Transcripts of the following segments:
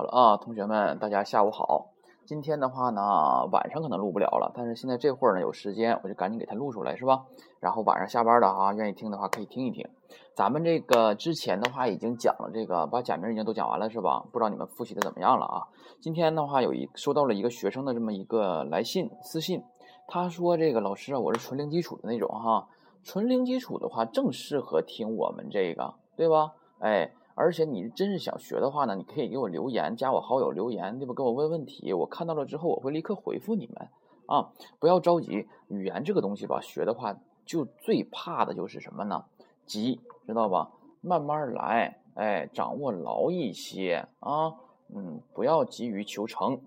好了啊，同学们，大家下午好。今天的话呢，晚上可能录不了了，但是现在这会儿呢有时间，我就赶紧给它录出来，是吧？然后晚上下班了啊，愿意听的话可以听一听。咱们这个之前的话已经讲了，这个把假名已经都讲完了，是吧？不知道你们复习的怎么样了啊？今天的话有一收到了一个学生的这么一个来信私信，他说这个老师啊，我是纯零基础的那种哈，纯零基础的话正适合听我们这个，对吧？哎。而且你真是想学的话呢，你可以给我留言，加我好友留言，对吧？给我问问题，我看到了之后，我会立刻回复你们啊！不要着急，语言这个东西吧，学的话就最怕的就是什么呢？急，知道吧？慢慢来，哎，掌握牢一些啊，嗯，不要急于求成。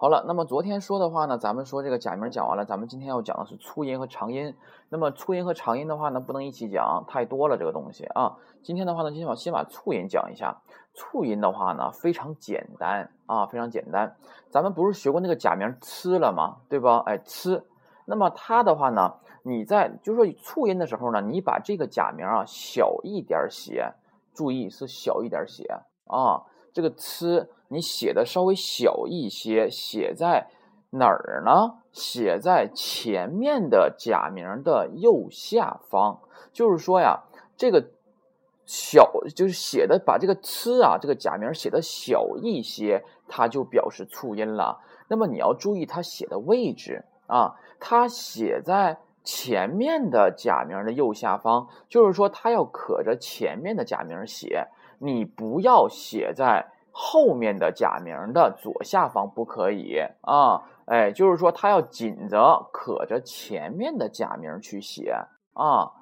好了，那么昨天说的话呢，咱们说这个假名讲完了，咱们今天要讲的是促音和长音。那么促音和长音的话呢，不能一起讲，太多了这个东西啊。今天的话呢，今天我先把促音讲一下。促音的话呢，非常简单啊，非常简单。咱们不是学过那个假名“呲”了吗？对吧？哎，“呲”。那么它的话呢，你在就是说促音的时候呢，你把这个假名啊小一点写，注意是小一点写啊。这个“呲”你写的稍微小一些，写在哪儿呢？写在前面的假名的右下方。就是说呀，这个小就是写的把这个“呲”啊，这个假名写的小一些，它就表示促音了。那么你要注意它写的位置啊，它写在前面的假名的右下方，就是说它要可着前面的假名写。你不要写在后面的假名的左下方，不可以啊！哎，就是说它要紧着可着前面的假名去写啊。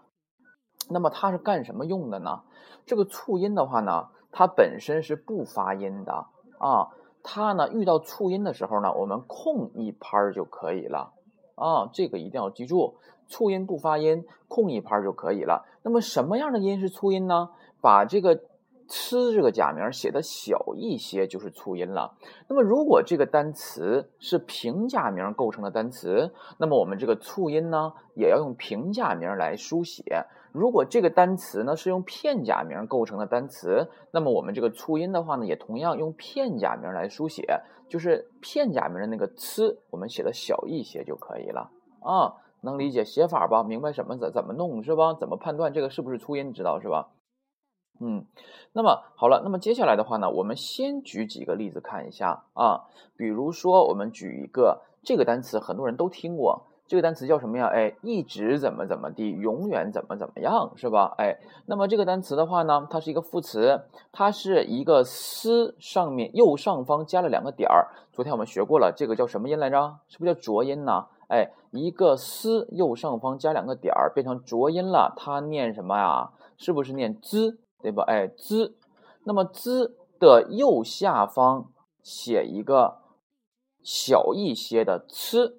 那么它是干什么用的呢？这个促音的话呢，它本身是不发音的啊。它呢遇到促音的时候呢，我们空一拍就可以了啊。这个一定要记住，促音不发音，空一拍就可以了。那么什么样的音是促音呢？把这个。呲这个假名写的小一些就是促音了。那么如果这个单词是平假名构成的单词，那么我们这个促音呢也要用平假名来书写。如果这个单词呢是用片假名构成的单词，那么我们这个促音的话呢也同样用片假名来书写，就是片假名的那个呲，我们写的小一些就可以了啊。能理解写法吧？明白什么怎怎么弄是吧？怎么判断这个是不是促音？知道是吧？嗯，那么好了，那么接下来的话呢，我们先举几个例子看一下啊。比如说，我们举一个这个单词，很多人都听过，这个单词叫什么呀？哎，一直怎么怎么地，永远怎么怎么样，是吧？哎，那么这个单词的话呢，它是一个副词，它是一个“思”上面右上方加了两个点儿。昨天我们学过了，这个叫什么音来着？是不是叫浊音呢？哎，一个“思”右上方加两个点儿，变成浊音了，它念什么呀？是不是念“滋”？对吧？哎，z，那么 z 的右下方写一个小一些的 c，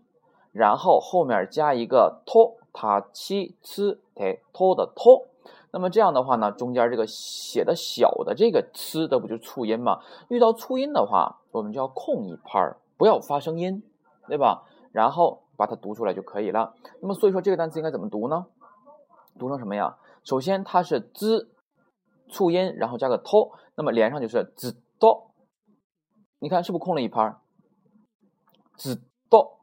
然后后面加一个 to，它七 c t to 的 to，那么这样的话呢，中间这个写的小的这个 c 的不就促音吗？遇到促音的话，我们就要空一拍儿，不要发声音，对吧？然后把它读出来就可以了。那么所以说这个单词应该怎么读呢？读成什么呀？首先它是 z。促音，然后加个 to，那么连上就是 z do，你看是不是空了一拍？z do，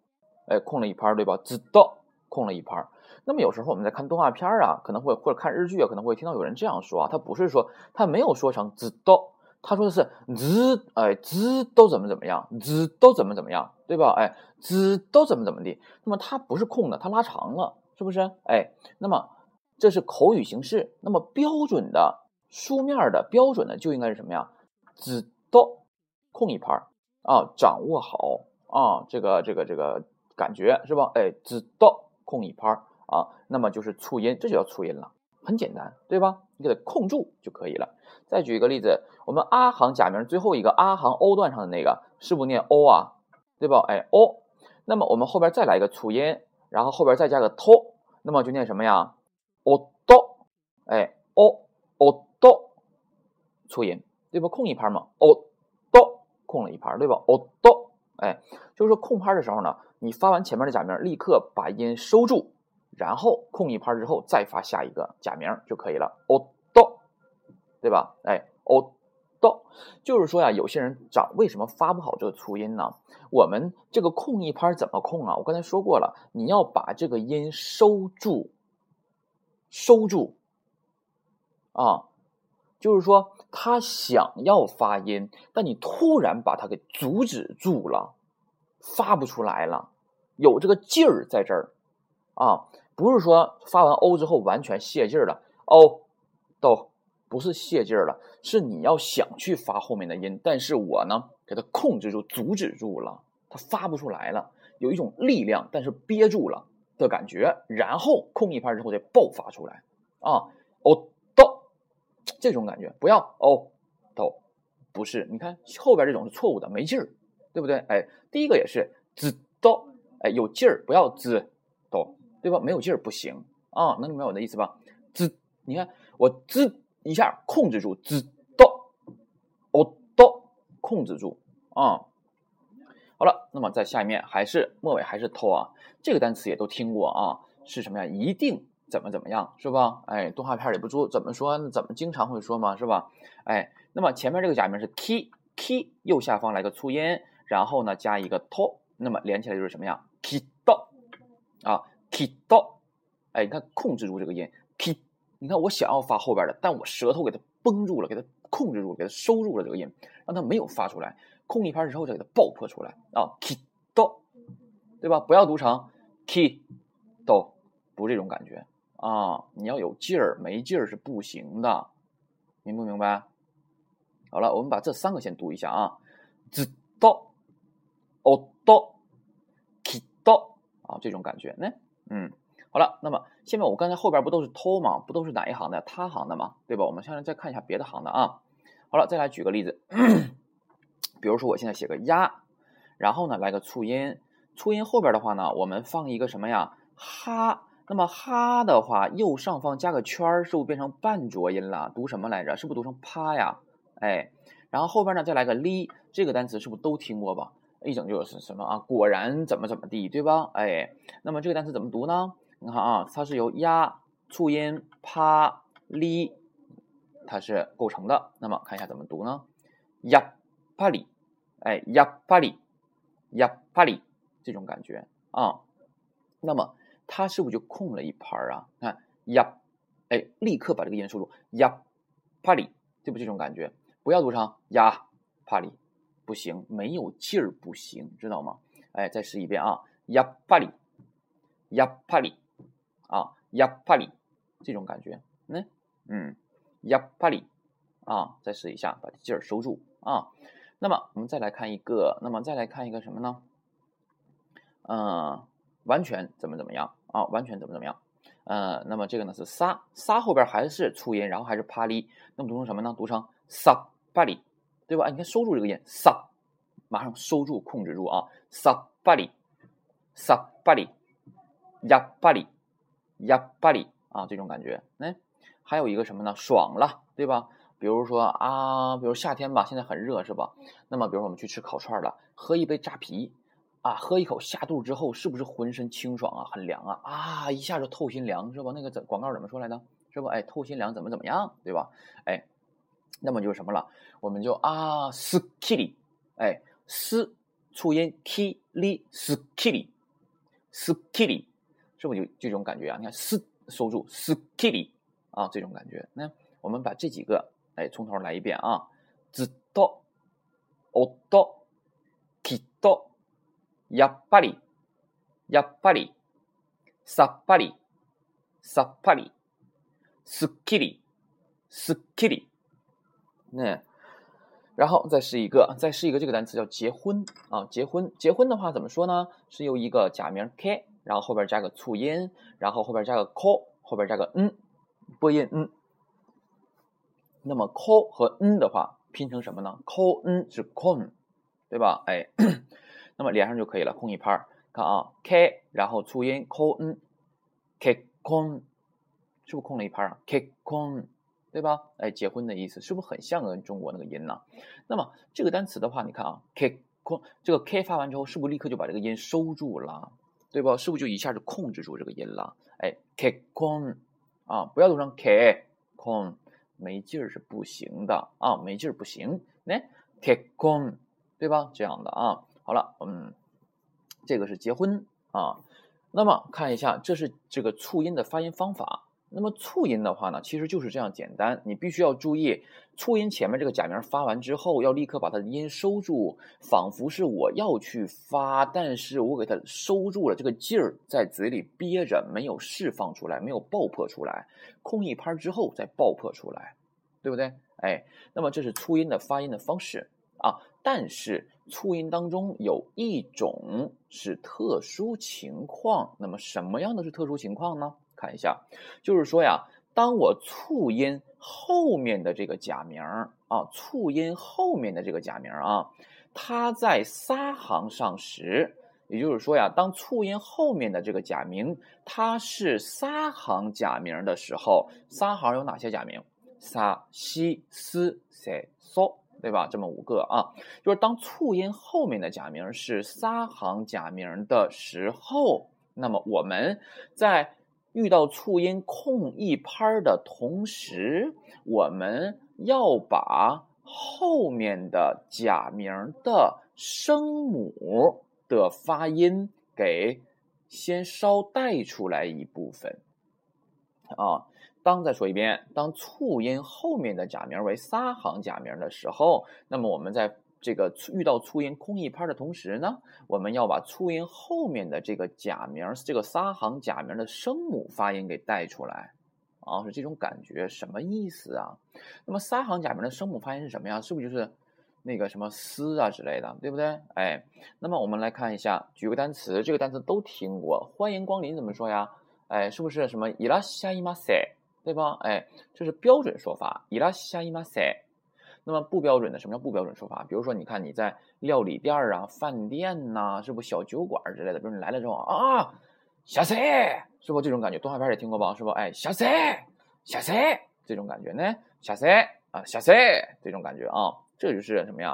哎，空了一拍，对吧？z do，空了一拍。那么有时候我们在看动画片啊，可能会或者看日剧啊，可能会听到有人这样说啊，他不是说他没有说成 z do，他说的是 z，哎，z 都怎么怎么样，z 都怎么怎么样，对吧？哎，z 都怎么怎么地，那么它不是空的，它拉长了，是不是？哎，那么这是口语形式，那么标准的。书面的标准呢就应该是什么呀？子刀空一拍啊，掌握好啊，这个这个这个感觉是吧？哎，子刀空一拍啊，那么就是促音，这就叫促音了，很简单，对吧？你给它控住就可以了。再举一个例子，我们阿行假名最后一个阿行 o 段上的那个是不念 o 啊？对吧？哎，o，那么我们后边再来一个促音，然后后边再加个 to，那么就念什么呀？o do，哎，o o。促音对吧？空一拍嘛，哦哆，空了一拍对吧？哦哆，哎，就是说空拍的时候呢，你发完前面的假名，立刻把音收住，然后空一拍之后再发下一个假名就可以了。哦哆，对吧？哎，哦哆。到，就是说呀，有些人长为什么发不好这个粗音呢？我们这个空一拍怎么空啊？我刚才说过了，你要把这个音收住，收住啊，就是说他想要发音，但你突然把它给阻止住了，发不出来了，有这个劲儿在这儿啊，不是说发完 o 之后完全泄劲儿了，o 都。不是泄劲儿了，是你要想去发后面的音，但是我呢给它控制住、阻止住了，它发不出来了，有一种力量，但是憋住了的感觉，然后空一拍之后再爆发出来啊，哦这种感觉，不要哦到，不是，你看后边这种是错误的，没劲儿，对不对？哎，第一个也是滋到，哎有劲儿，不要滋到，对吧？没有劲儿不行啊，能明白我的意思吧？滋，你看我滋。一下控制住，知道，哦到，控制住啊。好了，那么在下面还是末尾还是偷啊，这个单词也都听过啊，是什么呀？一定怎么怎么样，是吧？哎，动画片里不说怎么说，怎么经常会说嘛，是吧？哎，那么前面这个假名是 key key，右下方来个粗音，然后呢加一个 to，那么连起来就是什么呀？key 到啊，key 到，哎，你看控制住这个音，key。你看，我想要发后边的，但我舌头给它绷住了，给它控制住，给它收住了这个音，让它没有发出来。空一拍之后再给它爆破出来啊，kido，对吧？不要读成 kido 不是这种感觉啊。你要有劲儿，没劲儿是不行的，明不明白？好了，我们把这三个先读一下啊，z do o do k do 啊，这种感觉呢，嗯。好了，那么下面我刚才后边不都是偷吗？不都是哪一行的？他行的嘛，对吧？我们现在再看一下别的行的啊。好了，再来举个例子，比如说我现在写个呀，然后呢来个促音，促音后边的话呢，我们放一个什么呀？哈，那么哈的话，右上方加个圈儿，是不是变成半浊音了？读什么来着？是不是读成趴呀？哎，然后后边呢再来个哩，这个单词是不是都听过吧？一整就是什么啊？果然怎么怎么地，对吧？哎，那么这个单词怎么读呢？你看啊，它是由呀、促音、啪、哩，它是构成的。那么看一下怎么读呢？呀啪哩，哎呀啪哩，呀啪哩，这种感觉啊。那么它是不是就空了一拍儿啊？看呀，哎，立刻把这个音收住。呀啪里，对不？这种感觉，不要读成呀啪里，不行，没有劲儿不行，知道吗？哎，再试一遍啊，呀啪哩，呀啪里。啊，呀帕里这种感觉，嗯嗯，呀帕里啊，再试一下，把劲儿收住啊。那么我们再来看一个，那么再来看一个什么呢？嗯，完全怎么怎么样啊？完全怎么怎么样？呃，那么这个呢是撒撒后边还是粗音，然后还是帕里，那么读成什么呢？读成撒巴里，对吧？你看收住这个音，撒，马上收住，控制住啊，撒巴里，撒巴里，呀巴里。呀巴里啊，这种感觉，哎，还有一个什么呢？爽了，对吧？比如说啊，比如夏天吧，现在很热，是吧？那么，比如说我们去吃烤串了，喝一杯扎啤，啊，喝一口下肚之后，是不是浑身清爽啊？很凉啊，啊，一下就透心凉，是吧？那个怎广告怎么说来的？是不？哎，透心凉怎么怎么样，对吧？哎，那么就是什么了？我们就啊，斯 k 里，哎，斯促音 k 里斯 k 里斯 k 里。是不是有这种感觉啊？你看，斯收住，斯 k i t y 啊，这种感觉。那我们把这几个，哎，从头来一遍啊。知道、おと、きっと、 やっぱり、やっぱり、さっぱり、さっぱり、すっきり、すっきり。那然后再试一个，再试一个这个单词叫结婚啊，结婚，结婚的话怎么说呢？是由一个假名 k。然后后边加个促音，然后后边加个 call，后边加个 n，播音 n。那么 call 和 n 的话拼成什么呢？call n 是 con，对吧？哎， 那么连上就可以了，空一拍儿看啊，k，然后促音 call n，k con，是不是空了一拍啊？k con，对吧？哎，结婚的意思是不是很像跟中国那个音呢？那么这个单词的话，你看啊，k con，这个 k 发完之后，是不是立刻就把这个音收住了？对吧？是不是就一下就控制住这个音了？哎，k con 啊，不要读成 k con，没劲儿是不行的啊，没劲儿不行。那结婚，对吧？这样的啊。好了，嗯，这个是结婚啊。那么看一下，这是这个促音的发音方法。那么促音的话呢，其实就是这样简单。你必须要注意，促音前面这个假名发完之后，要立刻把它的音收住，仿佛是我要去发，但是我给它收住了，这个劲儿在嘴里憋着，没有释放出来，没有爆破出来，空一拍之后再爆破出来，对不对？哎，那么这是促音的发音的方式啊。但是促音当中有一种是特殊情况，那么什么样的是特殊情况呢？看一下，就是说呀，当我促音后面的这个假名啊，促音后面的这个假名啊，它在撒行上时，也就是说呀，当促音后面的这个假名它是撒行假名的时候，撒行有哪些假名？撒、西、斯、塞、嗦，对吧？这么五个啊，就是当促音后面的假名是三行假名的时候，那么我们在遇到促音空一拍的同时，我们要把后面的假名的声母的发音给先稍带出来一部分啊。当再说一遍，当促音后面的假名为撒行假名的时候，那么我们在。这个遇到促音空一拍的同时呢，我们要把促音后面的这个假名，这个撒行假名的声母发音给带出来，啊，是这种感觉，什么意思啊？那么撒行假名的声母发音是什么呀？是不是就是那个什么丝啊之类的，对不对？哎，那么我们来看一下，举个单词，这个单词都听过，欢迎光临怎么说呀？哎，是不是什么伊拉西伊马塞，对吧？哎，这是标准说法，伊拉西伊马塞。那么不标准的，什么叫不标准说法？比如说，你看你在料理店啊、饭店呐，是不小酒馆之类的，比如你来了之后啊，下菜，是不这种感觉？动画片也听过吧？是不？哎，下菜，下菜，这种感觉呢？下菜啊，下菜，这种感觉啊，这就是什么呀？